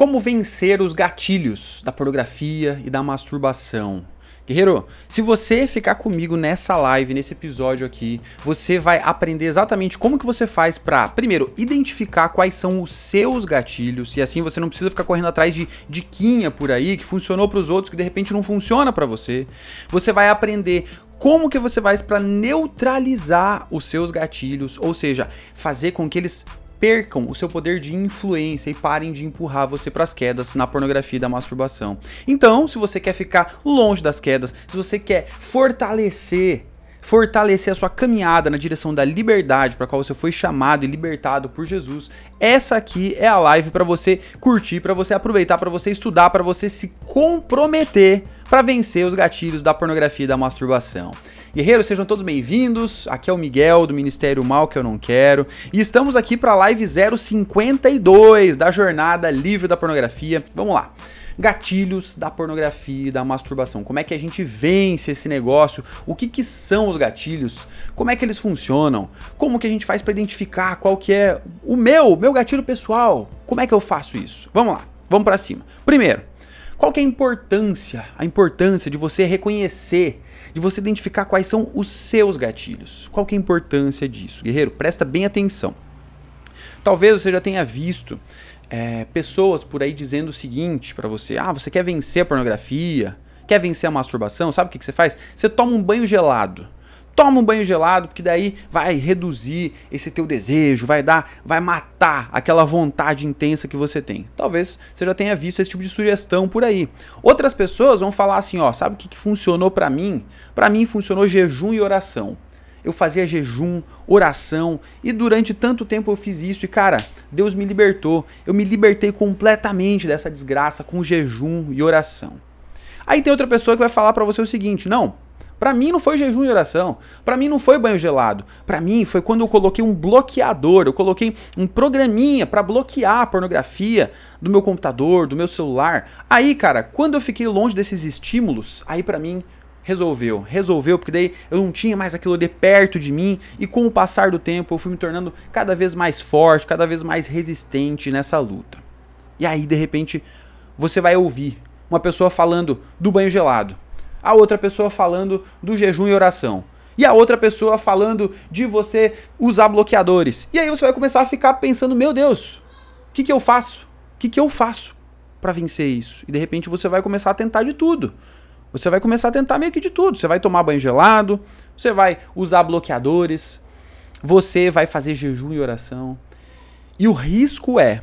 Como vencer os gatilhos da pornografia e da masturbação? Guerreiro, se você ficar comigo nessa live, nesse episódio aqui, você vai aprender exatamente como que você faz para, primeiro, identificar quais são os seus gatilhos, e assim você não precisa ficar correndo atrás de diquinha por aí que funcionou para os outros que de repente não funciona para você. Você vai aprender como que você faz para neutralizar os seus gatilhos, ou seja, fazer com que eles percam o seu poder de influência e parem de empurrar você para as quedas na pornografia e da masturbação. Então, se você quer ficar longe das quedas, se você quer fortalecer fortalecer a sua caminhada na direção da liberdade para qual você foi chamado e libertado por Jesus, essa aqui é a live para você curtir, para você aproveitar, para você estudar, para você se comprometer para vencer os gatilhos da pornografia e da masturbação. Guerreiros, sejam todos bem-vindos. Aqui é o Miguel do Ministério Mal que eu não quero. E estamos aqui para a live 052 da jornada livre da pornografia. Vamos lá. Gatilhos da pornografia e da masturbação. Como é que a gente vence esse negócio? O que, que são os gatilhos? Como é que eles funcionam? Como que a gente faz para identificar qual que é o meu, meu gatilho pessoal? Como é que eu faço isso? Vamos lá, vamos para cima. Primeiro, qual que é a importância? A importância de você reconhecer de você identificar quais são os seus gatilhos. Qual que é a importância disso? Guerreiro, presta bem atenção. Talvez você já tenha visto é, pessoas por aí dizendo o seguinte para você: ah, você quer vencer a pornografia, quer vencer a masturbação, sabe o que, que você faz? Você toma um banho gelado toma um banho gelado, porque daí vai reduzir esse teu desejo, vai dar, vai matar aquela vontade intensa que você tem. Talvez você já tenha visto esse tipo de sugestão por aí. Outras pessoas vão falar assim, ó, sabe o que, que funcionou para mim? Para mim funcionou jejum e oração. Eu fazia jejum, oração e durante tanto tempo eu fiz isso e cara, Deus me libertou. Eu me libertei completamente dessa desgraça com jejum e oração. Aí tem outra pessoa que vai falar para você o seguinte: "Não, para mim não foi jejum e oração. Para mim não foi banho gelado. Para mim foi quando eu coloquei um bloqueador, eu coloquei um programinha para bloquear a pornografia do meu computador, do meu celular. Aí, cara, quando eu fiquei longe desses estímulos, aí para mim resolveu. Resolveu porque daí eu não tinha mais aquilo de perto de mim e com o passar do tempo eu fui me tornando cada vez mais forte, cada vez mais resistente nessa luta. E aí, de repente, você vai ouvir uma pessoa falando do banho gelado a outra pessoa falando do jejum e oração. E a outra pessoa falando de você usar bloqueadores. E aí você vai começar a ficar pensando: meu Deus, o que, que eu faço? O que, que eu faço para vencer isso? E de repente você vai começar a tentar de tudo. Você vai começar a tentar meio que de tudo. Você vai tomar banho gelado, você vai usar bloqueadores, você vai fazer jejum e oração. E o risco é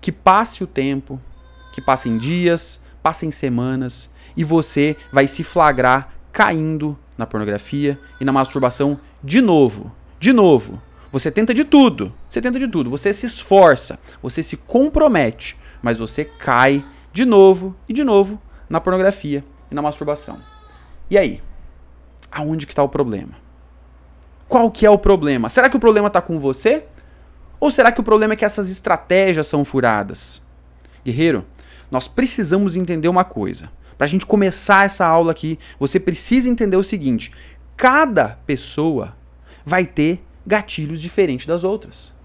que passe o tempo, que passem dias, passem semanas e você vai se flagrar caindo na pornografia e na masturbação de novo. De novo. Você tenta de tudo. Você tenta de tudo. Você se esforça. Você se compromete. Mas você cai de novo e de novo na pornografia e na masturbação. E aí? Aonde que está o problema? Qual que é o problema? Será que o problema está com você? Ou será que o problema é que essas estratégias são furadas? Guerreiro, nós precisamos entender uma coisa. Para a gente começar essa aula aqui, você precisa entender o seguinte: cada pessoa vai ter gatilhos diferentes das outras.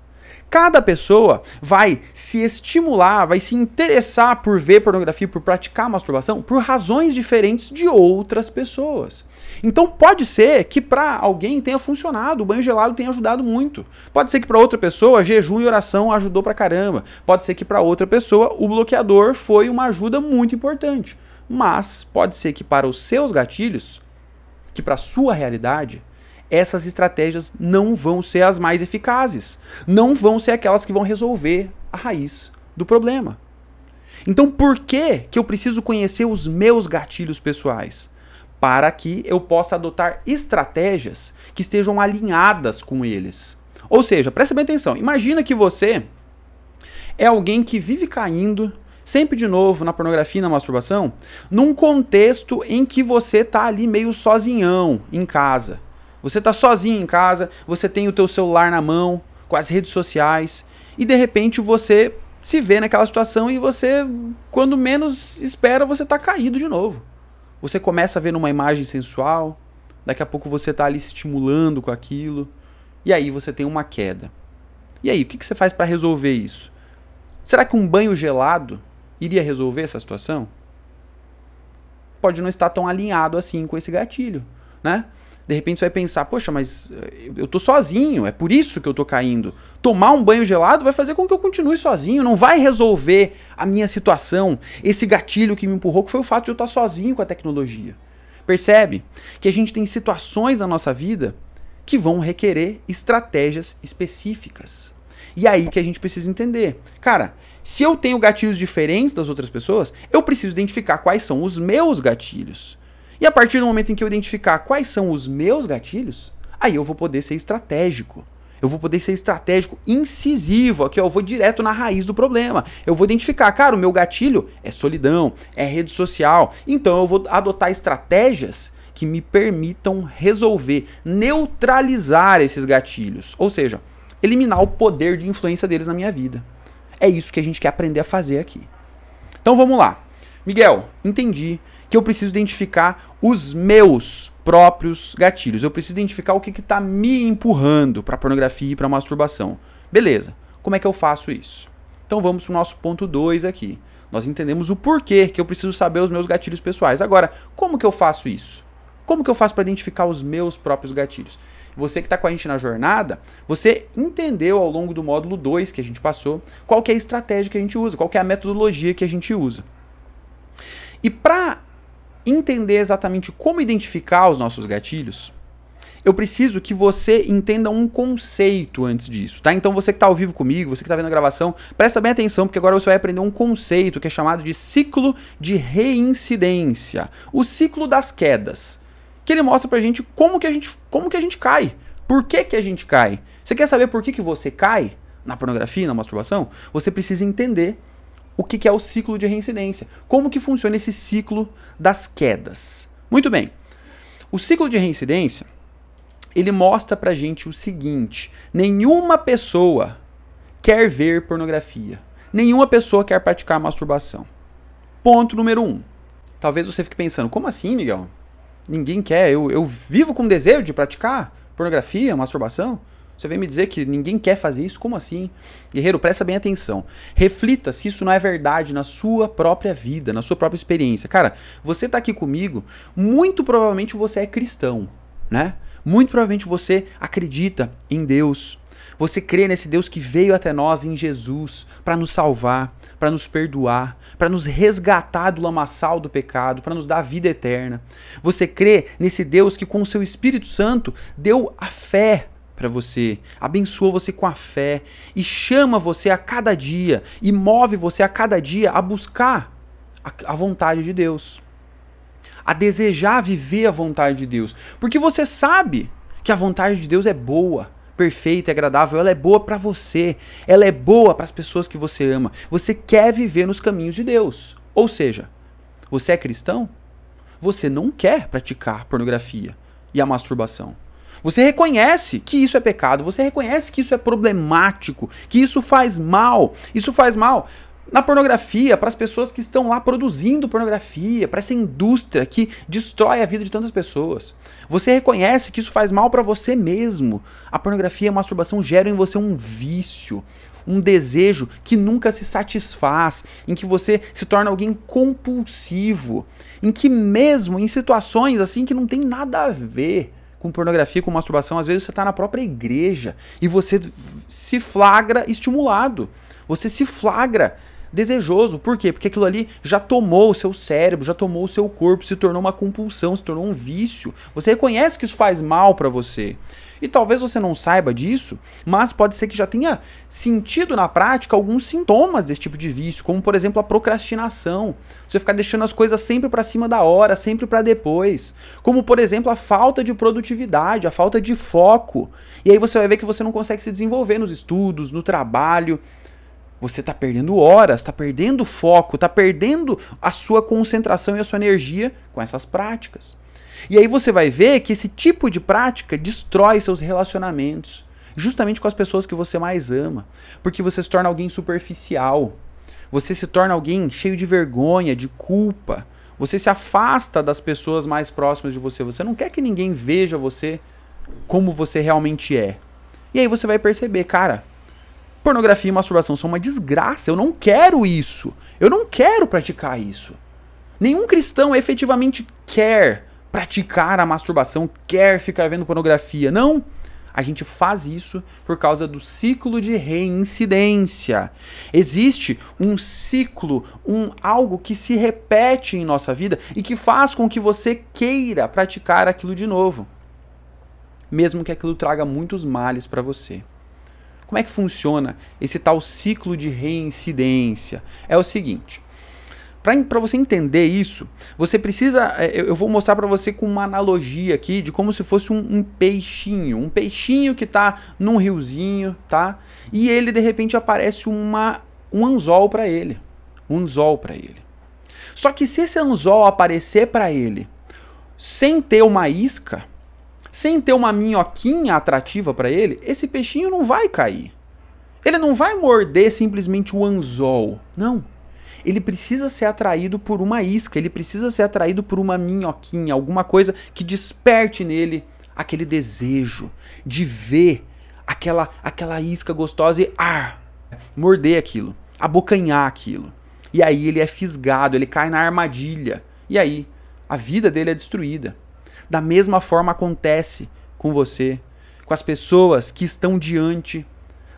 Cada pessoa vai se estimular, vai se interessar por ver pornografia, por praticar masturbação, por razões diferentes de outras pessoas. Então pode ser que para alguém tenha funcionado, o banho gelado tenha ajudado muito. Pode ser que para outra pessoa jejum e oração ajudou pra caramba. Pode ser que para outra pessoa o bloqueador foi uma ajuda muito importante. Mas pode ser que para os seus gatilhos, que para a sua realidade, essas estratégias não vão ser as mais eficazes. Não vão ser aquelas que vão resolver a raiz do problema. Então, por que, que eu preciso conhecer os meus gatilhos pessoais? Para que eu possa adotar estratégias que estejam alinhadas com eles. Ou seja, presta bem atenção. Imagina que você é alguém que vive caindo sempre de novo na pornografia e na masturbação, num contexto em que você tá ali meio sozinhão em casa. Você tá sozinho em casa, você tem o teu celular na mão, com as redes sociais, e de repente você se vê naquela situação e você, quando menos espera, você tá caído de novo. Você começa a ver uma imagem sensual, daqui a pouco você tá ali se estimulando com aquilo, e aí você tem uma queda. E aí, o que, que você faz para resolver isso? Será que um banho gelado iria resolver essa situação? Pode não estar tão alinhado assim com esse gatilho, né? De repente você vai pensar, poxa, mas eh, eu tô sozinho, é por isso que eu tô caindo. Tomar um banho gelado vai fazer com que eu continue sozinho, não vai resolver a minha situação. Esse gatilho que me empurrou que foi o fato de eu estar sozinho com a tecnologia. Percebe que a gente tem situações na nossa vida que vão requerer estratégias específicas. E aí que a gente precisa entender. Cara, se eu tenho gatilhos diferentes das outras pessoas, eu preciso identificar quais são os meus gatilhos. E a partir do momento em que eu identificar quais são os meus gatilhos, aí eu vou poder ser estratégico. Eu vou poder ser estratégico, incisivo. Aqui eu vou direto na raiz do problema. Eu vou identificar, cara, o meu gatilho é solidão, é rede social. Então eu vou adotar estratégias que me permitam resolver, neutralizar esses gatilhos. Ou seja, eliminar o poder de influência deles na minha vida. É isso que a gente quer aprender a fazer aqui. Então vamos lá. Miguel, entendi que eu preciso identificar os meus próprios gatilhos. Eu preciso identificar o que está me empurrando para pornografia e para masturbação. Beleza, como é que eu faço isso? Então vamos para o nosso ponto 2 aqui. Nós entendemos o porquê que eu preciso saber os meus gatilhos pessoais. Agora, como que eu faço isso? Como que eu faço para identificar os meus próprios gatilhos? Você que está com a gente na jornada, você entendeu ao longo do módulo 2 que a gente passou qual é a estratégia que a gente usa, qual é a metodologia que a gente usa. E para entender exatamente como identificar os nossos gatilhos, eu preciso que você entenda um conceito antes disso, tá? Então você que está ao vivo comigo, você que está vendo a gravação, presta bem atenção, porque agora você vai aprender um conceito que é chamado de ciclo de reincidência. O ciclo das quedas. Que ele mostra pra gente como que a gente, como que a gente cai. Por que, que a gente cai? Você quer saber por que, que você cai na pornografia, na masturbação? Você precisa entender o que, que é o ciclo de reincidência. Como que funciona esse ciclo das quedas. Muito bem. O ciclo de reincidência, ele mostra pra gente o seguinte: nenhuma pessoa quer ver pornografia. Nenhuma pessoa quer praticar masturbação. Ponto número um. Talvez você fique pensando, como assim, Miguel? Ninguém quer. Eu, eu vivo com desejo de praticar pornografia, masturbação? Você vem me dizer que ninguém quer fazer isso? Como assim? Guerreiro, presta bem atenção. Reflita se isso não é verdade na sua própria vida, na sua própria experiência. Cara, você está aqui comigo, muito provavelmente você é cristão, né? Muito provavelmente você acredita em Deus. Você crê nesse Deus que veio até nós em Jesus para nos salvar, para nos perdoar, para nos resgatar do lamaçal do pecado, para nos dar vida eterna. Você crê nesse Deus que com o seu Espírito Santo deu a fé para você, abençoa você com a fé e chama você a cada dia e move você a cada dia a buscar a, a vontade de Deus, a desejar viver a vontade de Deus, porque você sabe que a vontade de Deus é boa, perfeita, e agradável, ela é boa para você, ela é boa para as pessoas que você ama. Você quer viver nos caminhos de Deus. Ou seja, você é cristão? Você não quer praticar pornografia e a masturbação. Você reconhece que isso é pecado, você reconhece que isso é problemático, que isso faz mal. Isso faz mal na pornografia, para as pessoas que estão lá produzindo pornografia, para essa indústria que destrói a vida de tantas pessoas. Você reconhece que isso faz mal para você mesmo. A pornografia e a masturbação geram em você um vício, um desejo que nunca se satisfaz, em que você se torna alguém compulsivo, em que mesmo em situações assim que não tem nada a ver, com pornografia, com masturbação, às vezes você está na própria igreja e você se flagra estimulado. Você se flagra desejoso. Por quê? Porque aquilo ali já tomou o seu cérebro, já tomou o seu corpo, se tornou uma compulsão, se tornou um vício. Você reconhece que isso faz mal para você. E talvez você não saiba disso, mas pode ser que já tenha sentido na prática alguns sintomas desse tipo de vício, como por exemplo a procrastinação. Você ficar deixando as coisas sempre para cima da hora, sempre para depois. Como por exemplo a falta de produtividade, a falta de foco. E aí você vai ver que você não consegue se desenvolver nos estudos, no trabalho. Você está perdendo horas, está perdendo foco, está perdendo a sua concentração e a sua energia com essas práticas. E aí você vai ver que esse tipo de prática destrói seus relacionamentos, justamente com as pessoas que você mais ama, porque você se torna alguém superficial. Você se torna alguém cheio de vergonha, de culpa. Você se afasta das pessoas mais próximas de você. Você não quer que ninguém veja você como você realmente é. E aí você vai perceber, cara, Pornografia e masturbação são uma desgraça. Eu não quero isso. Eu não quero praticar isso. Nenhum cristão efetivamente quer praticar a masturbação, quer ficar vendo pornografia. Não. A gente faz isso por causa do ciclo de reincidência. Existe um ciclo, um algo que se repete em nossa vida e que faz com que você queira praticar aquilo de novo, mesmo que aquilo traga muitos males para você. Como é que funciona esse tal ciclo de reincidência? É o seguinte: para você entender isso, você precisa. É, eu vou mostrar para você com uma analogia aqui de como se fosse um, um peixinho. Um peixinho que está num riozinho, tá? E ele de repente aparece uma, um anzol para ele. Um anzol para ele. Só que se esse anzol aparecer para ele sem ter uma isca, sem ter uma minhoquinha atrativa para ele, esse peixinho não vai cair. Ele não vai morder simplesmente o anzol. Não ele precisa ser atraído por uma isca, ele precisa ser atraído por uma minhoquinha, alguma coisa que desperte nele aquele desejo de ver aquela aquela isca gostosa e ah, morder aquilo, abocanhar aquilo. E aí ele é fisgado, ele cai na armadilha. E aí a vida dele é destruída. Da mesma forma acontece com você, com as pessoas que estão diante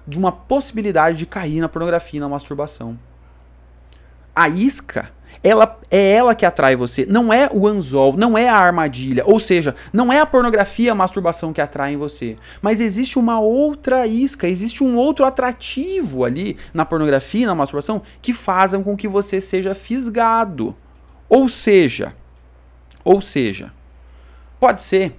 de uma possibilidade de cair na pornografia e na masturbação. A isca, ela é ela que atrai você, não é o anzol, não é a armadilha, ou seja, não é a pornografia, a masturbação que atrai em você, mas existe uma outra isca, existe um outro atrativo ali na pornografia, na masturbação, que fazem com que você seja fisgado. Ou seja, ou seja, pode ser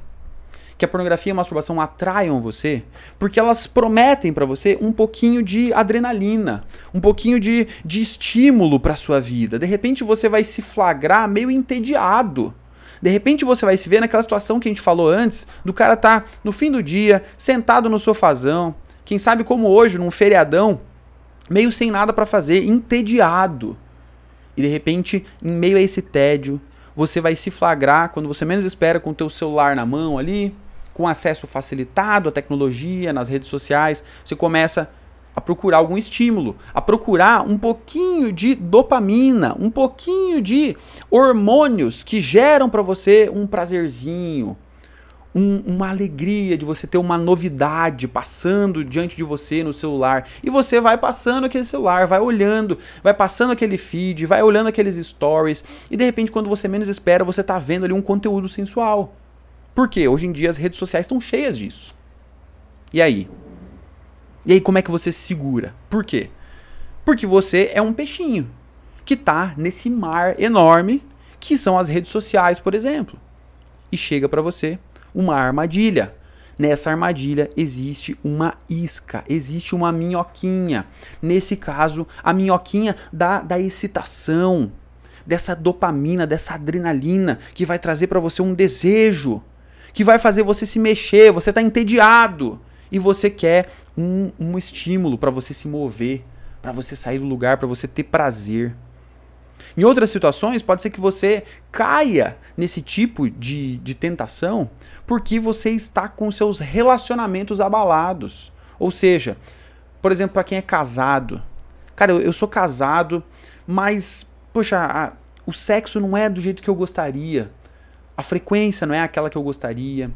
que a pornografia e a masturbação atraiam você, porque elas prometem para você um pouquinho de adrenalina, um pouquinho de, de estímulo para sua vida. De repente você vai se flagrar meio entediado. De repente você vai se ver naquela situação que a gente falou antes, do cara tá no fim do dia, sentado no sofazão, quem sabe como hoje, num feriadão, meio sem nada para fazer, entediado. E de repente, em meio a esse tédio, você vai se flagrar quando você menos espera com o teu celular na mão ali, com acesso facilitado à tecnologia, nas redes sociais, você começa a procurar algum estímulo, a procurar um pouquinho de dopamina, um pouquinho de hormônios que geram para você um prazerzinho, um, uma alegria de você ter uma novidade passando diante de você no celular. E você vai passando aquele celular, vai olhando, vai passando aquele feed, vai olhando aqueles stories, e de repente, quando você menos espera, você está vendo ali um conteúdo sensual. Por quê? Hoje em dia as redes sociais estão cheias disso. E aí? E aí como é que você se segura? Por quê? Porque você é um peixinho que está nesse mar enorme que são as redes sociais, por exemplo. E chega para você uma armadilha. Nessa armadilha existe uma isca, existe uma minhoquinha. Nesse caso, a minhoquinha da, da excitação, dessa dopamina, dessa adrenalina que vai trazer para você um desejo que vai fazer você se mexer, você está entediado e você quer um, um estímulo para você se mover, para você sair do lugar, para você ter prazer. Em outras situações, pode ser que você caia nesse tipo de, de tentação porque você está com seus relacionamentos abalados. Ou seja, por exemplo, para quem é casado. Cara, eu, eu sou casado, mas, poxa, a, o sexo não é do jeito que eu gostaria a frequência não é aquela que eu gostaria,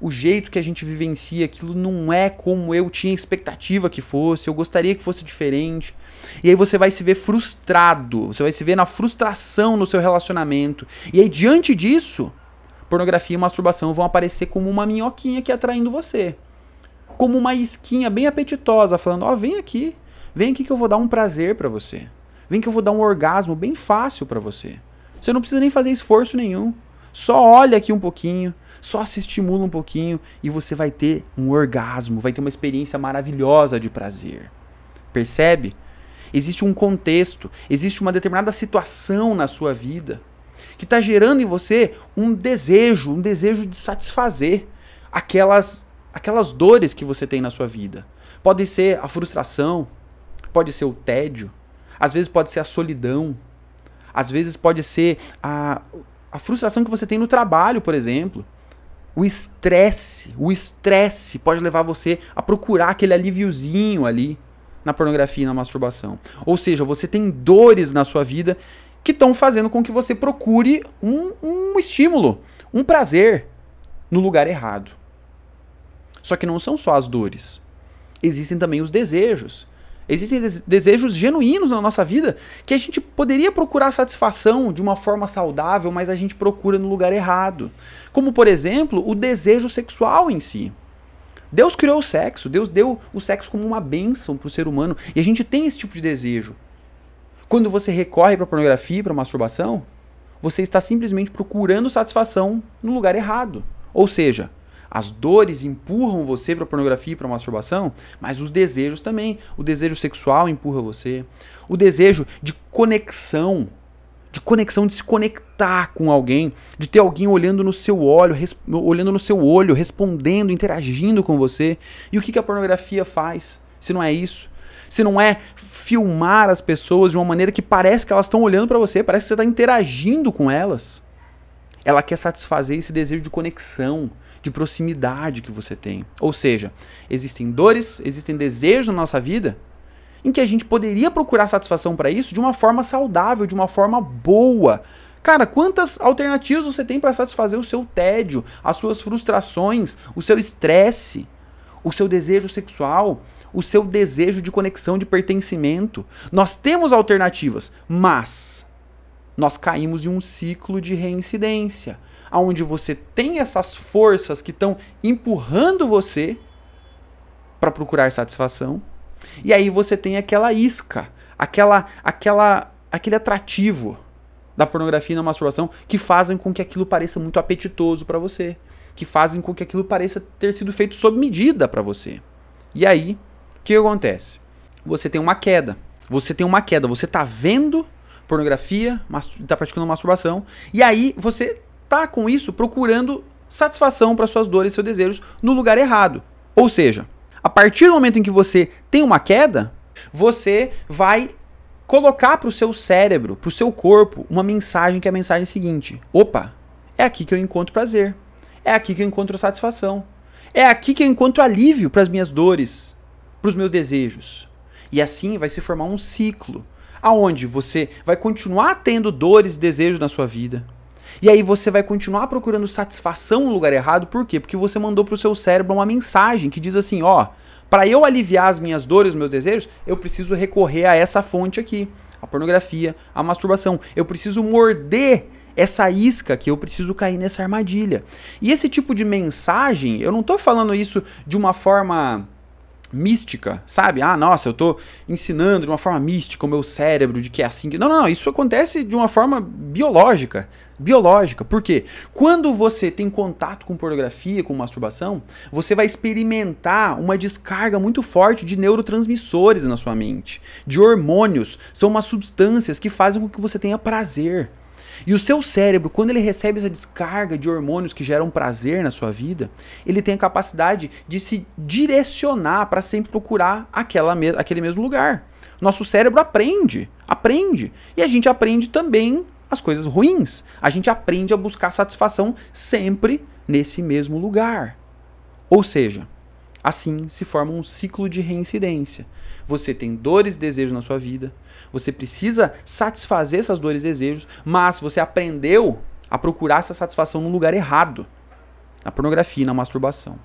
o jeito que a gente vivencia aquilo não é como eu tinha expectativa que fosse, eu gostaria que fosse diferente. E aí você vai se ver frustrado, você vai se ver na frustração no seu relacionamento. E aí diante disso, pornografia e masturbação vão aparecer como uma minhoquinha que atraindo você. Como uma isquinha bem apetitosa, falando: "Ó, oh, vem aqui. Vem aqui que eu vou dar um prazer para você. Vem que eu vou dar um orgasmo bem fácil para você. Você não precisa nem fazer esforço nenhum. Só olha aqui um pouquinho, só se estimula um pouquinho e você vai ter um orgasmo, vai ter uma experiência maravilhosa de prazer. Percebe? Existe um contexto, existe uma determinada situação na sua vida que está gerando em você um desejo, um desejo de satisfazer aquelas, aquelas dores que você tem na sua vida. Pode ser a frustração, pode ser o tédio, às vezes pode ser a solidão, às vezes pode ser a, a frustração que você tem no trabalho, por exemplo. O estresse, o estresse pode levar você a procurar aquele alíviozinho ali na pornografia e na masturbação. Ou seja, você tem dores na sua vida que estão fazendo com que você procure um, um estímulo, um prazer no lugar errado. Só que não são só as dores. Existem também os desejos. Existem desejos genuínos na nossa vida que a gente poderia procurar satisfação de uma forma saudável, mas a gente procura no lugar errado. Como, por exemplo, o desejo sexual em si. Deus criou o sexo, Deus deu o sexo como uma bênção para o ser humano e a gente tem esse tipo de desejo. Quando você recorre para pornografia, para masturbação, você está simplesmente procurando satisfação no lugar errado. Ou seja, as dores empurram você para pornografia e para masturbação, mas os desejos também. O desejo sexual empurra você. O desejo de conexão, de conexão, de se conectar com alguém, de ter alguém olhando no seu olho, olhando no seu olho, respondendo, interagindo com você. E o que, que a pornografia faz? Se não é isso? Se não é filmar as pessoas de uma maneira que parece que elas estão olhando para você, parece que você está interagindo com elas. Ela quer satisfazer esse desejo de conexão, de proximidade que você tem. Ou seja, existem dores, existem desejos na nossa vida em que a gente poderia procurar satisfação para isso de uma forma saudável, de uma forma boa. Cara, quantas alternativas você tem para satisfazer o seu tédio, as suas frustrações, o seu estresse, o seu desejo sexual, o seu desejo de conexão, de pertencimento? Nós temos alternativas, mas nós caímos em um ciclo de reincidência onde você tem essas forças que estão empurrando você para procurar satisfação. E aí você tem aquela isca, aquela, aquela, aquele atrativo da pornografia e da masturbação que fazem com que aquilo pareça muito apetitoso para você, que fazem com que aquilo pareça ter sido feito sob medida para você. E aí, o que acontece? Você tem uma queda. Você tem uma queda, você está vendo pornografia, está praticando masturbação, e aí você tá com isso procurando satisfação para suas dores e seus desejos no lugar errado. Ou seja, a partir do momento em que você tem uma queda, você vai colocar para o seu cérebro, para o seu corpo, uma mensagem que é a mensagem seguinte: opa, é aqui que eu encontro prazer, é aqui que eu encontro satisfação, é aqui que eu encontro alívio para as minhas dores, para os meus desejos. E assim vai se formar um ciclo, aonde você vai continuar tendo dores e desejos na sua vida, e aí você vai continuar procurando satisfação no lugar errado, por quê? Porque você mandou para o seu cérebro uma mensagem que diz assim, ó, para eu aliviar as minhas dores, os meus desejos, eu preciso recorrer a essa fonte aqui, a pornografia, a masturbação. Eu preciso morder essa isca que eu preciso cair nessa armadilha. E esse tipo de mensagem, eu não estou falando isso de uma forma mística, sabe? Ah, nossa, eu estou ensinando de uma forma mística o meu cérebro de que é assim. Não, não, não, isso acontece de uma forma biológica biológica. Por quê? Quando você tem contato com pornografia, com masturbação, você vai experimentar uma descarga muito forte de neurotransmissores na sua mente, de hormônios. São umas substâncias que fazem com que você tenha prazer. E o seu cérebro, quando ele recebe essa descarga de hormônios que geram prazer na sua vida, ele tem a capacidade de se direcionar para sempre procurar aquela, aquele mesmo lugar. Nosso cérebro aprende, aprende. E a gente aprende também as coisas ruins. A gente aprende a buscar satisfação sempre nesse mesmo lugar. Ou seja, assim se forma um ciclo de reincidência. Você tem dores e desejos na sua vida, você precisa satisfazer essas dores e desejos, mas você aprendeu a procurar essa satisfação no lugar errado na pornografia, na masturbação.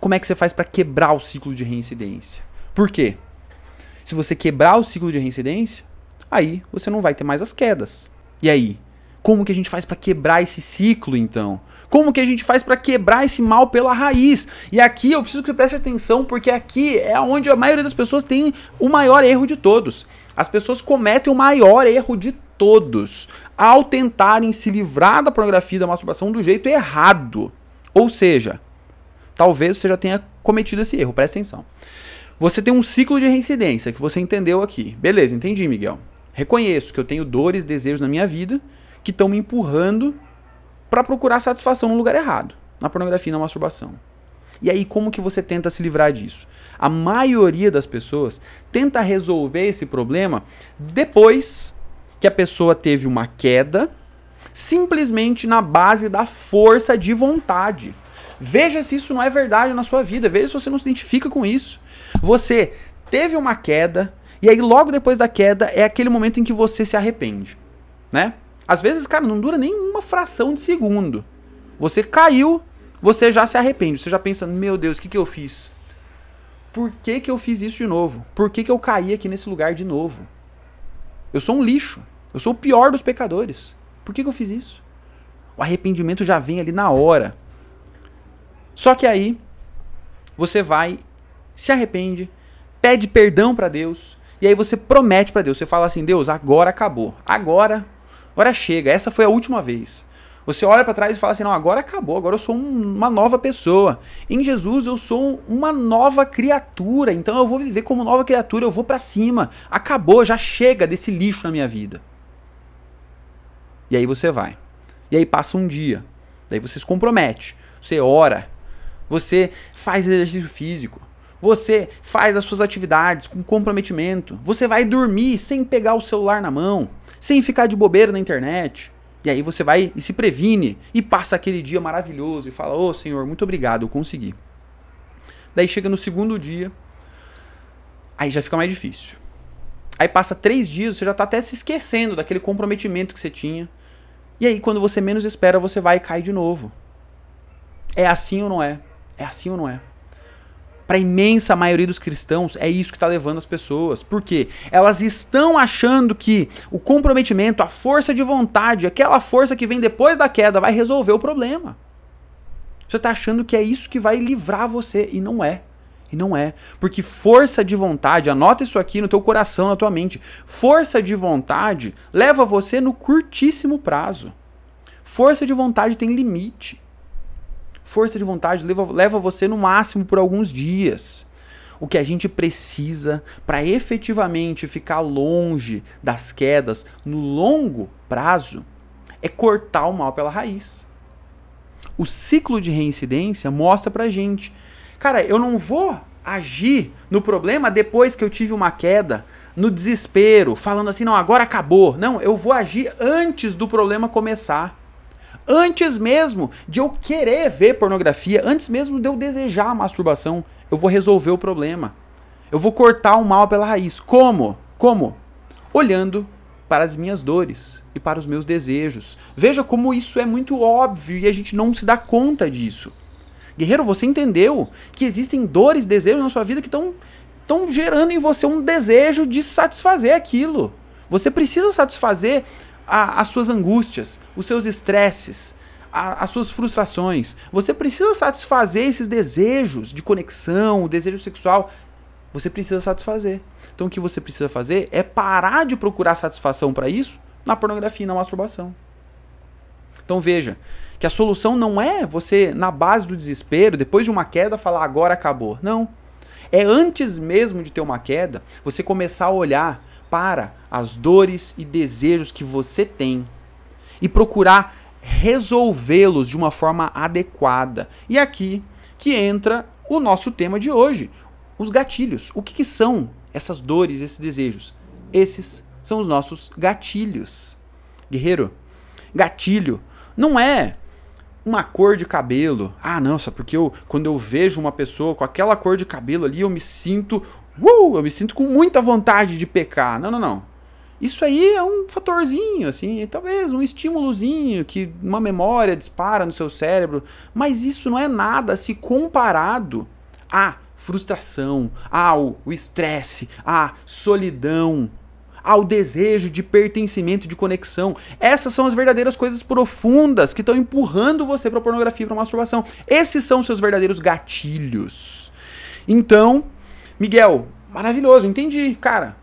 Como é que você faz para quebrar o ciclo de reincidência? Por quê? Se você quebrar o ciclo de reincidência, aí você não vai ter mais as quedas. E aí? Como que a gente faz para quebrar esse ciclo então? Como que a gente faz para quebrar esse mal pela raiz? E aqui eu preciso que você preste atenção, porque aqui é onde a maioria das pessoas tem o maior erro de todos. As pessoas cometem o maior erro de todos ao tentarem se livrar da pornografia e da masturbação do jeito errado. Ou seja, talvez você já tenha cometido esse erro, presta atenção. Você tem um ciclo de reincidência que você entendeu aqui. Beleza, entendi, Miguel. Reconheço que eu tenho dores, desejos na minha vida que estão me empurrando para procurar satisfação no lugar errado, na pornografia e na masturbação. E aí, como que você tenta se livrar disso? A maioria das pessoas tenta resolver esse problema depois que a pessoa teve uma queda, simplesmente na base da força de vontade. Veja se isso não é verdade na sua vida, veja se você não se identifica com isso. Você teve uma queda, e aí logo depois da queda é aquele momento em que você se arrepende, né? Às vezes, cara, não dura nem uma fração de segundo. Você caiu, você já se arrepende, você já pensa, meu Deus, o que, que eu fiz? Por que, que eu fiz isso de novo? Por que, que eu caí aqui nesse lugar de novo? Eu sou um lixo. Eu sou o pior dos pecadores. Por que, que eu fiz isso? O arrependimento já vem ali na hora. Só que aí você vai, se arrepende, pede perdão para Deus, e aí você promete para Deus, você fala assim: "Deus, agora acabou. Agora, agora chega. Essa foi a última vez." Você olha para trás e fala assim: não, agora acabou, agora eu sou um, uma nova pessoa. Em Jesus eu sou uma nova criatura, então eu vou viver como nova criatura, eu vou para cima. Acabou, já chega desse lixo na minha vida. E aí você vai. E aí passa um dia. Daí você se compromete. Você ora. Você faz exercício físico. Você faz as suas atividades com comprometimento. Você vai dormir sem pegar o celular na mão, sem ficar de bobeira na internet. E aí você vai e se previne e passa aquele dia maravilhoso e fala: Ô oh, Senhor, muito obrigado, eu consegui. Daí chega no segundo dia, aí já fica mais difícil. Aí passa três dias, você já tá até se esquecendo daquele comprometimento que você tinha. E aí, quando você menos espera, você vai e cai de novo. É assim ou não é? É assim ou não é? Para a imensa maioria dos cristãos, é isso que está levando as pessoas. Por quê? Elas estão achando que o comprometimento, a força de vontade, aquela força que vem depois da queda, vai resolver o problema. Você está achando que é isso que vai livrar você, e não é. E não é. Porque força de vontade, anota isso aqui no teu coração, na tua mente. Força de vontade leva você no curtíssimo prazo. Força de vontade tem limite força de vontade leva, leva você no máximo por alguns dias. O que a gente precisa para efetivamente ficar longe das quedas no longo prazo é cortar o mal pela raiz. O ciclo de reincidência mostra pra gente, cara, eu não vou agir no problema depois que eu tive uma queda, no desespero, falando assim, não, agora acabou. Não, eu vou agir antes do problema começar. Antes mesmo de eu querer ver pornografia, antes mesmo de eu desejar a masturbação, eu vou resolver o problema. Eu vou cortar o mal pela raiz. Como? Como? Olhando para as minhas dores e para os meus desejos. Veja como isso é muito óbvio e a gente não se dá conta disso. Guerreiro, você entendeu que existem dores, desejos na sua vida que estão estão gerando em você um desejo de satisfazer aquilo. Você precisa satisfazer a, as suas angústias, os seus estresses, as suas frustrações. Você precisa satisfazer esses desejos de conexão, o desejo sexual. Você precisa satisfazer. Então o que você precisa fazer é parar de procurar satisfação para isso na pornografia e na masturbação. Então veja que a solução não é você, na base do desespero, depois de uma queda, falar agora acabou. Não. É antes mesmo de ter uma queda, você começar a olhar para as dores e desejos que você tem e procurar resolvê-los de uma forma adequada. E aqui que entra o nosso tema de hoje, os gatilhos. O que, que são essas dores, esses desejos? Esses são os nossos gatilhos. Guerreiro, gatilho não é uma cor de cabelo. Ah, não, só porque eu, quando eu vejo uma pessoa com aquela cor de cabelo ali, eu me sinto uh, eu me sinto com muita vontade de pecar. Não, não, não. Isso aí é um fatorzinho, assim, talvez um estímulozinho que uma memória dispara no seu cérebro, mas isso não é nada se comparado à frustração, ao estresse, à solidão, ao desejo de pertencimento, de conexão. Essas são as verdadeiras coisas profundas que estão empurrando você para pornografia, para masturbação. Esses são seus verdadeiros gatilhos. Então, Miguel, maravilhoso, entendi, cara.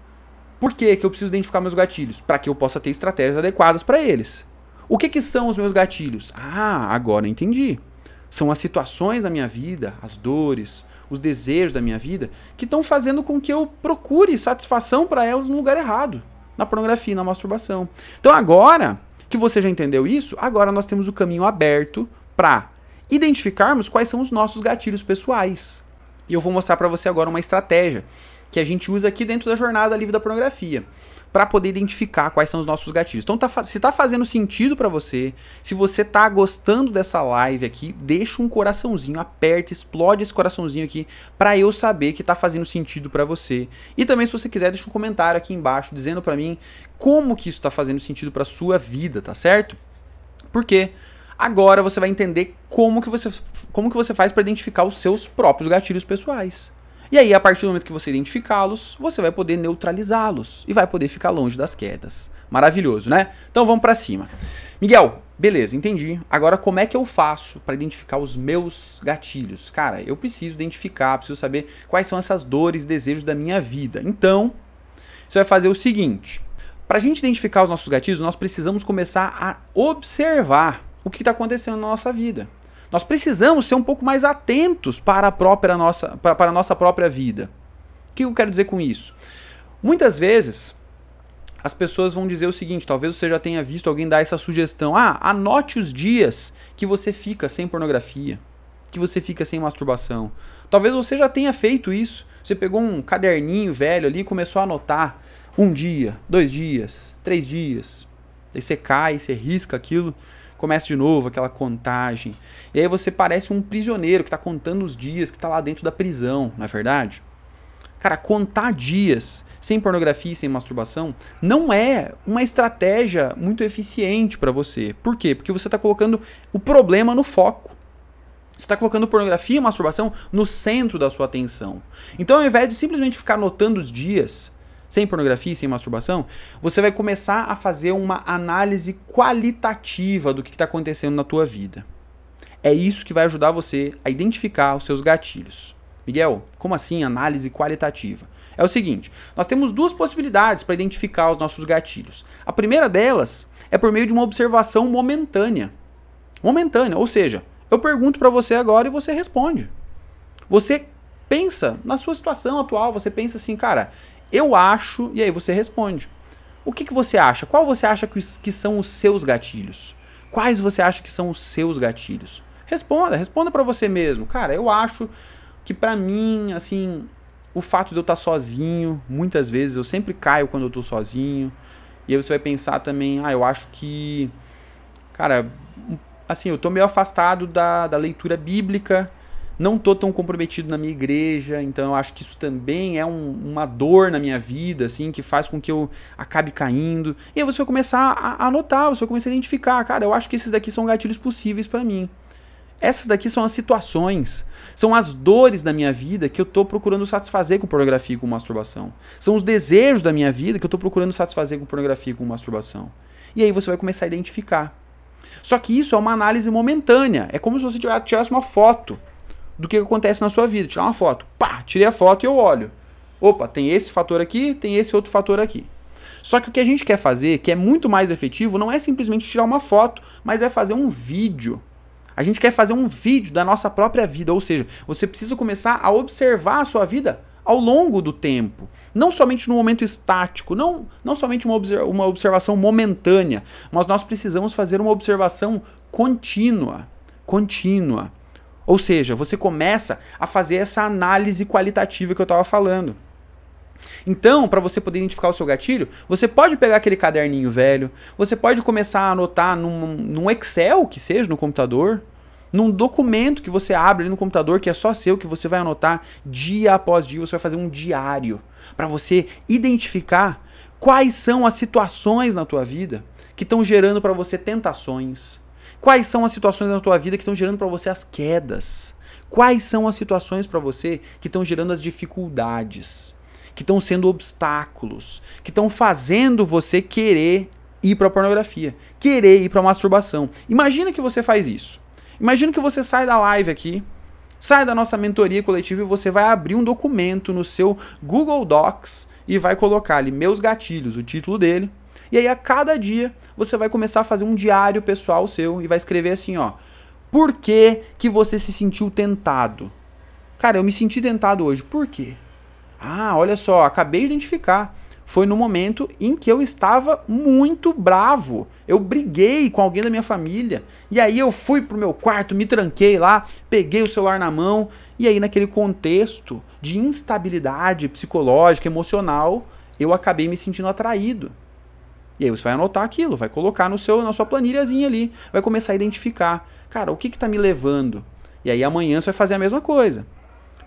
Por que, que eu preciso identificar meus gatilhos? Para que eu possa ter estratégias adequadas para eles. O que, que são os meus gatilhos? Ah, agora entendi. São as situações da minha vida, as dores, os desejos da minha vida, que estão fazendo com que eu procure satisfação para elas no lugar errado, na pornografia, na masturbação. Então agora que você já entendeu isso, agora nós temos o caminho aberto para identificarmos quais são os nossos gatilhos pessoais. E eu vou mostrar para você agora uma estratégia que a gente usa aqui dentro da jornada livre da pornografia para poder identificar quais são os nossos gatilhos. Então, tá, se tá fazendo sentido para você, se você tá gostando dessa live aqui, deixa um coraçãozinho, aperta, explode esse coraçãozinho aqui para eu saber que tá fazendo sentido para você. E também se você quiser, deixa um comentário aqui embaixo dizendo para mim como que isso tá fazendo sentido para sua vida, tá certo? Porque agora você vai entender como que você como que você faz para identificar os seus próprios gatilhos pessoais. E aí, a partir do momento que você identificá-los, você vai poder neutralizá-los e vai poder ficar longe das quedas. Maravilhoso, né? Então vamos para cima. Miguel, beleza, entendi. Agora como é que eu faço para identificar os meus gatilhos? Cara, eu preciso identificar, preciso saber quais são essas dores, desejos da minha vida. Então, você vai fazer o seguinte: para a gente identificar os nossos gatilhos, nós precisamos começar a observar o que está acontecendo na nossa vida. Nós precisamos ser um pouco mais atentos para a própria nossa, para, a nossa própria vida. O que eu quero dizer com isso? Muitas vezes as pessoas vão dizer o seguinte: talvez você já tenha visto alguém dar essa sugestão. Ah, anote os dias que você fica sem pornografia, que você fica sem masturbação. Talvez você já tenha feito isso. Você pegou um caderninho velho ali e começou a anotar um dia, dois dias, três dias. Aí você cai, você risca aquilo começa de novo aquela contagem. E aí você parece um prisioneiro que está contando os dias que está lá dentro da prisão, não é verdade? Cara, contar dias sem pornografia e sem masturbação não é uma estratégia muito eficiente para você. Por quê? Porque você está colocando o problema no foco. Você está colocando pornografia e masturbação no centro da sua atenção. Então, ao invés de simplesmente ficar anotando os dias, sem pornografia sem masturbação, você vai começar a fazer uma análise qualitativa do que está acontecendo na tua vida. É isso que vai ajudar você a identificar os seus gatilhos. Miguel, como assim análise qualitativa? É o seguinte: nós temos duas possibilidades para identificar os nossos gatilhos. A primeira delas é por meio de uma observação momentânea. Momentânea, ou seja, eu pergunto para você agora e você responde. Você pensa na sua situação atual, você pensa assim, cara, eu acho, e aí você responde. O que, que você acha? Qual você acha que, que são os seus gatilhos? Quais você acha que são os seus gatilhos? Responda, responda para você mesmo. Cara, eu acho que para mim, assim, o fato de eu estar tá sozinho, muitas vezes eu sempre caio quando eu tô sozinho. E aí você vai pensar também, ah, eu acho que, cara, assim, eu tô meio afastado da, da leitura bíblica não tô tão comprometido na minha igreja, então eu acho que isso também é um, uma dor na minha vida, assim, que faz com que eu acabe caindo. E aí você vai começar a, anotar, você vai começar a identificar, cara, eu acho que esses daqui são gatilhos possíveis para mim. Essas daqui são as situações, são as dores da minha vida que eu estou procurando satisfazer com pornografia e com masturbação. São os desejos da minha vida que eu estou procurando satisfazer com pornografia e com masturbação. E aí você vai começar a identificar. Só que isso é uma análise momentânea. É como se você tirasse uma foto do que acontece na sua vida. Tirar uma foto. Pá, tirei a foto e eu olho. Opa, tem esse fator aqui, tem esse outro fator aqui. Só que o que a gente quer fazer, que é muito mais efetivo, não é simplesmente tirar uma foto, mas é fazer um vídeo. A gente quer fazer um vídeo da nossa própria vida, ou seja, você precisa começar a observar a sua vida ao longo do tempo. Não somente no momento estático, não, não somente uma, uma observação momentânea, mas nós precisamos fazer uma observação contínua. Contínua. Ou seja, você começa a fazer essa análise qualitativa que eu estava falando. Então, para você poder identificar o seu gatilho, você pode pegar aquele caderninho velho, você pode começar a anotar num, num Excel, que seja, no computador, num documento que você abre ali no computador, que é só seu, que você vai anotar dia após dia, você vai fazer um diário para você identificar quais são as situações na tua vida que estão gerando para você tentações, Quais são as situações na tua vida que estão gerando para você as quedas? Quais são as situações para você que estão gerando as dificuldades? Que estão sendo obstáculos? Que estão fazendo você querer ir para pornografia, querer ir para masturbação. Imagina que você faz isso. Imagina que você sai da live aqui, sai da nossa mentoria coletiva e você vai abrir um documento no seu Google Docs e vai colocar ali meus gatilhos, o título dele, e aí a cada dia você vai começar a fazer um diário pessoal seu e vai escrever assim, ó: Por que que você se sentiu tentado? Cara, eu me senti tentado hoje. Por quê? Ah, olha só, acabei de identificar. foi no momento em que eu estava muito bravo. Eu briguei com alguém da minha família. E aí eu fui pro meu quarto, me tranquei lá, peguei o celular na mão. E aí, naquele contexto de instabilidade psicológica, emocional, eu acabei me sentindo atraído. E aí você vai anotar aquilo, vai colocar no seu, na sua planilhazinha ali, vai começar a identificar, cara, o que está me levando? E aí amanhã você vai fazer a mesma coisa.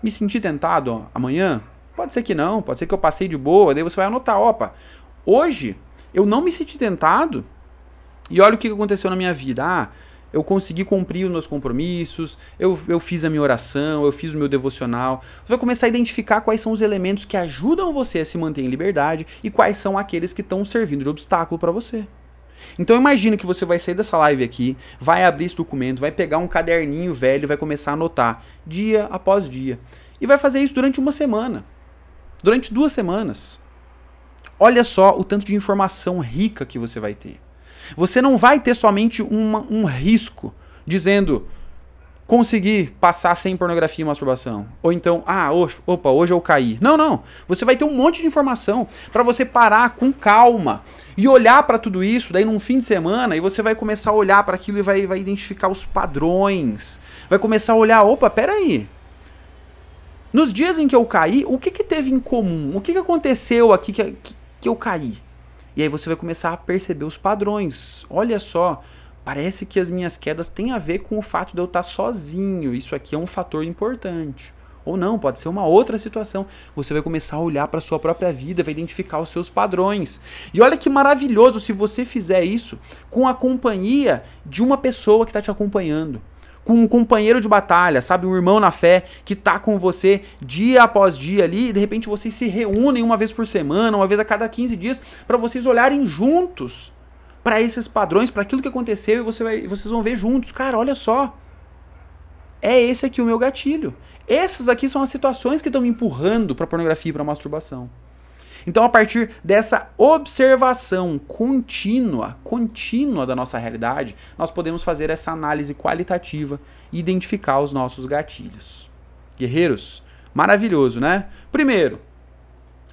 Me senti tentado ó, amanhã? Pode ser que não, pode ser que eu passei de boa, daí você vai anotar, opa, hoje eu não me senti tentado e olha o que aconteceu na minha vida. Ah, eu consegui cumprir os meus compromissos, eu, eu fiz a minha oração, eu fiz o meu devocional. Você vai começar a identificar quais são os elementos que ajudam você a se manter em liberdade e quais são aqueles que estão servindo de obstáculo para você. Então imagina que você vai sair dessa live aqui, vai abrir esse documento, vai pegar um caderninho velho, vai começar a anotar dia após dia e vai fazer isso durante uma semana, durante duas semanas. Olha só o tanto de informação rica que você vai ter. Você não vai ter somente uma, um risco dizendo conseguir passar sem pornografia e masturbação. Ou então, ah, hoje, opa, hoje eu caí. Não, não. Você vai ter um monte de informação para você parar com calma e olhar para tudo isso, daí num fim de semana, e você vai começar a olhar para aquilo e vai, vai identificar os padrões. Vai começar a olhar, opa, peraí. Nos dias em que eu caí, o que, que teve em comum? O que, que aconteceu aqui que, que, que eu caí? E aí você vai começar a perceber os padrões. Olha só, parece que as minhas quedas têm a ver com o fato de eu estar sozinho. Isso aqui é um fator importante. Ou não, pode ser uma outra situação. Você vai começar a olhar para a sua própria vida, vai identificar os seus padrões. E olha que maravilhoso se você fizer isso com a companhia de uma pessoa que está te acompanhando com um companheiro de batalha, sabe? Um irmão na fé que tá com você dia após dia ali, e de repente vocês se reúnem uma vez por semana, uma vez a cada 15 dias, para vocês olharem juntos para esses padrões, para aquilo que aconteceu, e você vai, vocês vão ver juntos. Cara, olha só. É esse aqui o meu gatilho. Essas aqui são as situações que estão me empurrando para pornografia e para masturbação. Então, a partir dessa observação contínua, contínua da nossa realidade, nós podemos fazer essa análise qualitativa e identificar os nossos gatilhos. Guerreiros, maravilhoso, né? Primeiro,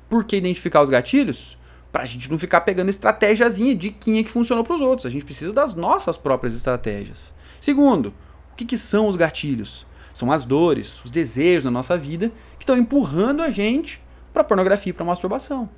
por que identificar os gatilhos? Para a gente não ficar pegando estratégiazinha, diquinha que funcionou para os outros. A gente precisa das nossas próprias estratégias. Segundo, o que, que são os gatilhos? São as dores, os desejos da nossa vida que estão empurrando a gente para pornografia e para masturbação.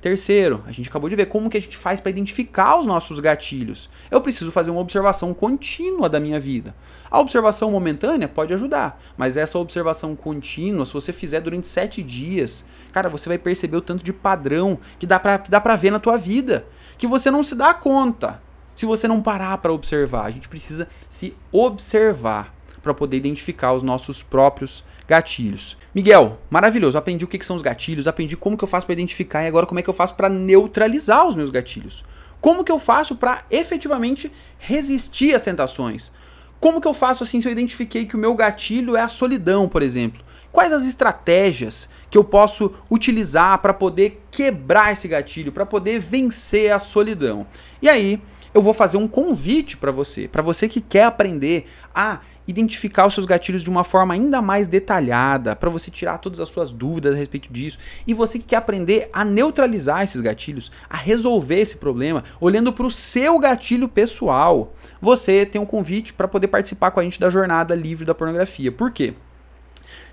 Terceiro, a gente acabou de ver como que a gente faz para identificar os nossos gatilhos. Eu preciso fazer uma observação contínua da minha vida. A observação momentânea pode ajudar, mas essa observação contínua, se você fizer durante sete dias, cara, você vai perceber o tanto de padrão que dá para dá para ver na tua vida, que você não se dá conta se você não parar para observar. A gente precisa se observar para poder identificar os nossos próprios gatilhos. Miguel, maravilhoso. Aprendi o que, são os gatilhos, aprendi como que eu faço para identificar e agora como é que eu faço para neutralizar os meus gatilhos. Como que eu faço para efetivamente resistir às tentações? Como que eu faço assim se eu identifiquei que o meu gatilho é a solidão, por exemplo? Quais as estratégias que eu posso utilizar para poder quebrar esse gatilho, para poder vencer a solidão? E aí, eu vou fazer um convite para você, para você que quer aprender a identificar os seus gatilhos de uma forma ainda mais detalhada, para você tirar todas as suas dúvidas a respeito disso. E você que quer aprender a neutralizar esses gatilhos, a resolver esse problema, olhando para o seu gatilho pessoal, você tem um convite para poder participar com a gente da jornada livre da pornografia. Por quê?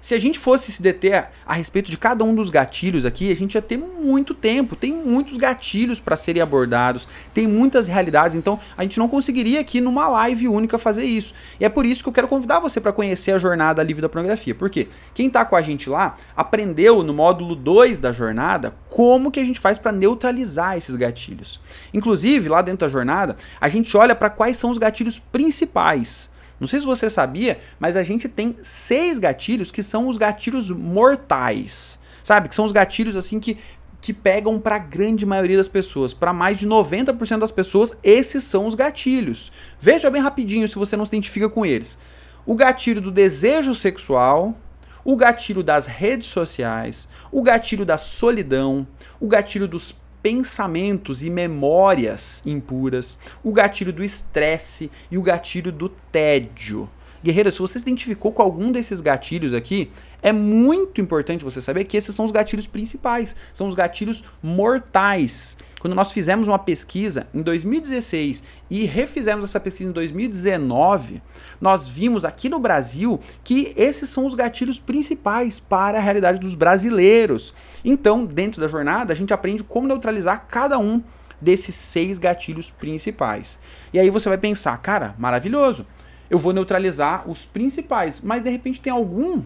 Se a gente fosse se deter a respeito de cada um dos gatilhos aqui, a gente ia ter muito tempo. Tem muitos gatilhos para serem abordados, tem muitas realidades, então a gente não conseguiria aqui numa live única fazer isso. E é por isso que eu quero convidar você para conhecer a jornada livre da pornografia. Por quê? Quem está com a gente lá aprendeu no módulo 2 da jornada como que a gente faz para neutralizar esses gatilhos. Inclusive, lá dentro da jornada, a gente olha para quais são os gatilhos principais não sei se você sabia, mas a gente tem seis gatilhos que são os gatilhos mortais. Sabe? Que são os gatilhos assim que que pegam para a grande maioria das pessoas, para mais de 90% das pessoas, esses são os gatilhos. Veja bem rapidinho se você não se identifica com eles. O gatilho do desejo sexual, o gatilho das redes sociais, o gatilho da solidão, o gatilho dos pensamentos e memórias impuras, o gatilho do estresse e o gatilho do tédio. Guerreiro, se você se identificou com algum desses gatilhos aqui, é muito importante você saber que esses são os gatilhos principais, são os gatilhos mortais. Quando nós fizemos uma pesquisa em 2016 e refizemos essa pesquisa em 2019, nós vimos aqui no Brasil que esses são os gatilhos principais para a realidade dos brasileiros. Então, dentro da jornada, a gente aprende como neutralizar cada um desses seis gatilhos principais. E aí você vai pensar, cara, maravilhoso. Eu vou neutralizar os principais, mas de repente tem algum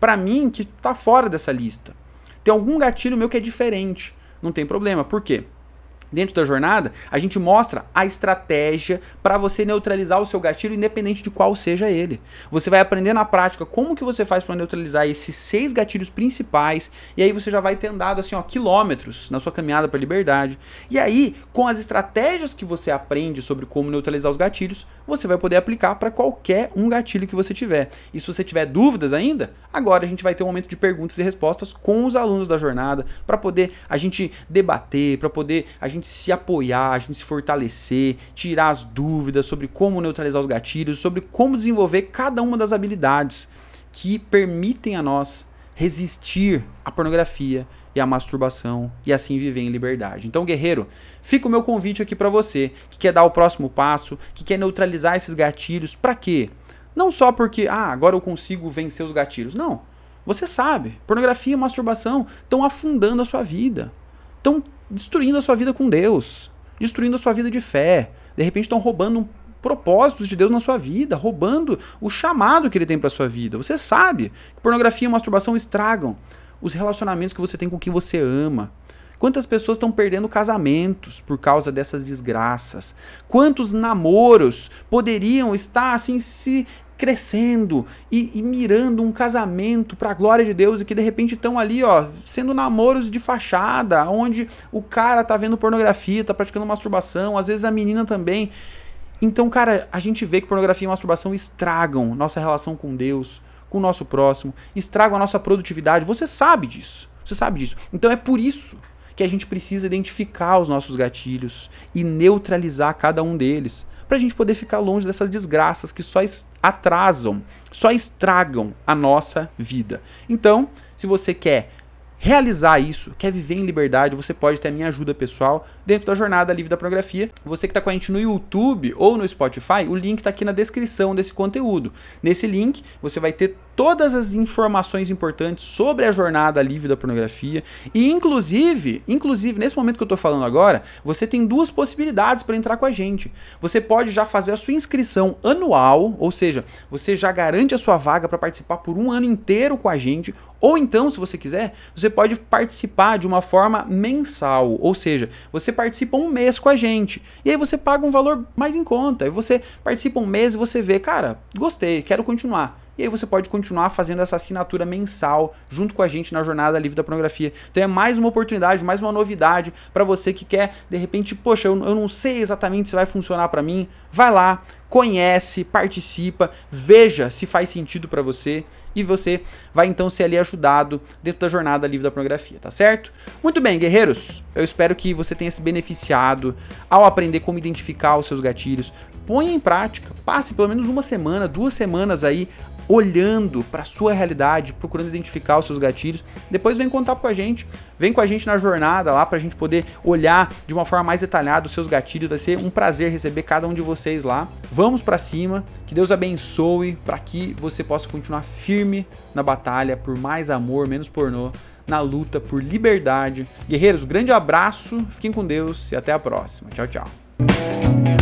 para mim que está fora dessa lista. Tem algum gatilho meu que é diferente. Não tem problema. Por quê? Dentro da jornada, a gente mostra a estratégia para você neutralizar o seu gatilho, independente de qual seja ele. Você vai aprender na prática como que você faz para neutralizar esses seis gatilhos principais, e aí você já vai ter andado assim, ó, quilômetros na sua caminhada para liberdade. E aí, com as estratégias que você aprende sobre como neutralizar os gatilhos, você vai poder aplicar para qualquer um gatilho que você tiver. E se você tiver dúvidas ainda, agora a gente vai ter um momento de perguntas e respostas com os alunos da jornada para poder a gente debater, para poder a gente se apoiar, a gente se fortalecer, tirar as dúvidas sobre como neutralizar os gatilhos, sobre como desenvolver cada uma das habilidades que permitem a nós resistir à pornografia e à masturbação e assim viver em liberdade. Então, guerreiro, fica o meu convite aqui para você que quer dar o próximo passo, que quer neutralizar esses gatilhos, para quê? Não só porque, ah, agora eu consigo vencer os gatilhos. Não. Você sabe, pornografia e masturbação estão afundando a sua vida. Estão destruindo a sua vida com Deus, destruindo a sua vida de fé. De repente estão roubando propósitos de Deus na sua vida, roubando o chamado que ele tem para sua vida. Você sabe que pornografia e masturbação estragam os relacionamentos que você tem com quem você ama. Quantas pessoas estão perdendo casamentos por causa dessas desgraças? Quantos namoros poderiam estar assim se crescendo e, e mirando um casamento para a glória de Deus e que de repente estão ali, ó, sendo namoros de fachada, onde o cara tá vendo pornografia, tá praticando masturbação, às vezes a menina também. Então, cara, a gente vê que pornografia e masturbação estragam nossa relação com Deus, com o nosso próximo, estragam a nossa produtividade. Você sabe disso. Você sabe disso. Então é por isso que a gente precisa identificar os nossos gatilhos e neutralizar cada um deles para a gente poder ficar longe dessas desgraças que só atrasam, só estragam a nossa vida. Então, se você quer realizar isso, quer viver em liberdade, você pode ter a minha ajuda pessoal dentro da jornada livre da pornografia. Você que está com a gente no YouTube ou no Spotify, o link está aqui na descrição desse conteúdo. Nesse link, você vai ter todas as informações importantes sobre a jornada livre da pornografia e inclusive, inclusive nesse momento que eu estou falando agora, você tem duas possibilidades para entrar com a gente. Você pode já fazer a sua inscrição anual, ou seja, você já garante a sua vaga para participar por um ano inteiro com a gente, ou então, se você quiser, você pode participar de uma forma mensal, ou seja, você participa um mês com a gente e aí você paga um valor mais em conta. E você participa um mês e você vê, cara, gostei, quero continuar. E aí você pode continuar fazendo essa assinatura mensal junto com a gente na jornada livre da pornografia. Então é mais uma oportunidade, mais uma novidade para você que quer, de repente, poxa, eu, eu não sei exatamente se vai funcionar para mim. Vai lá, conhece, participa, veja se faz sentido para você e você vai então ser ali ajudado dentro da jornada livre da pornografia, tá certo? Muito bem, guerreiros. Eu espero que você tenha se beneficiado ao aprender como identificar os seus gatilhos. Ponha em prática, passe pelo menos uma semana, duas semanas aí olhando para sua realidade, procurando identificar os seus gatilhos. Depois vem contar com a gente, vem com a gente na jornada lá para a gente poder olhar de uma forma mais detalhada os seus gatilhos. Vai ser um prazer receber cada um de vocês lá. Vamos para cima, que Deus abençoe para que você possa continuar firme na batalha por mais amor, menos pornô, na luta por liberdade. Guerreiros, grande abraço, fiquem com Deus e até a próxima. Tchau, tchau.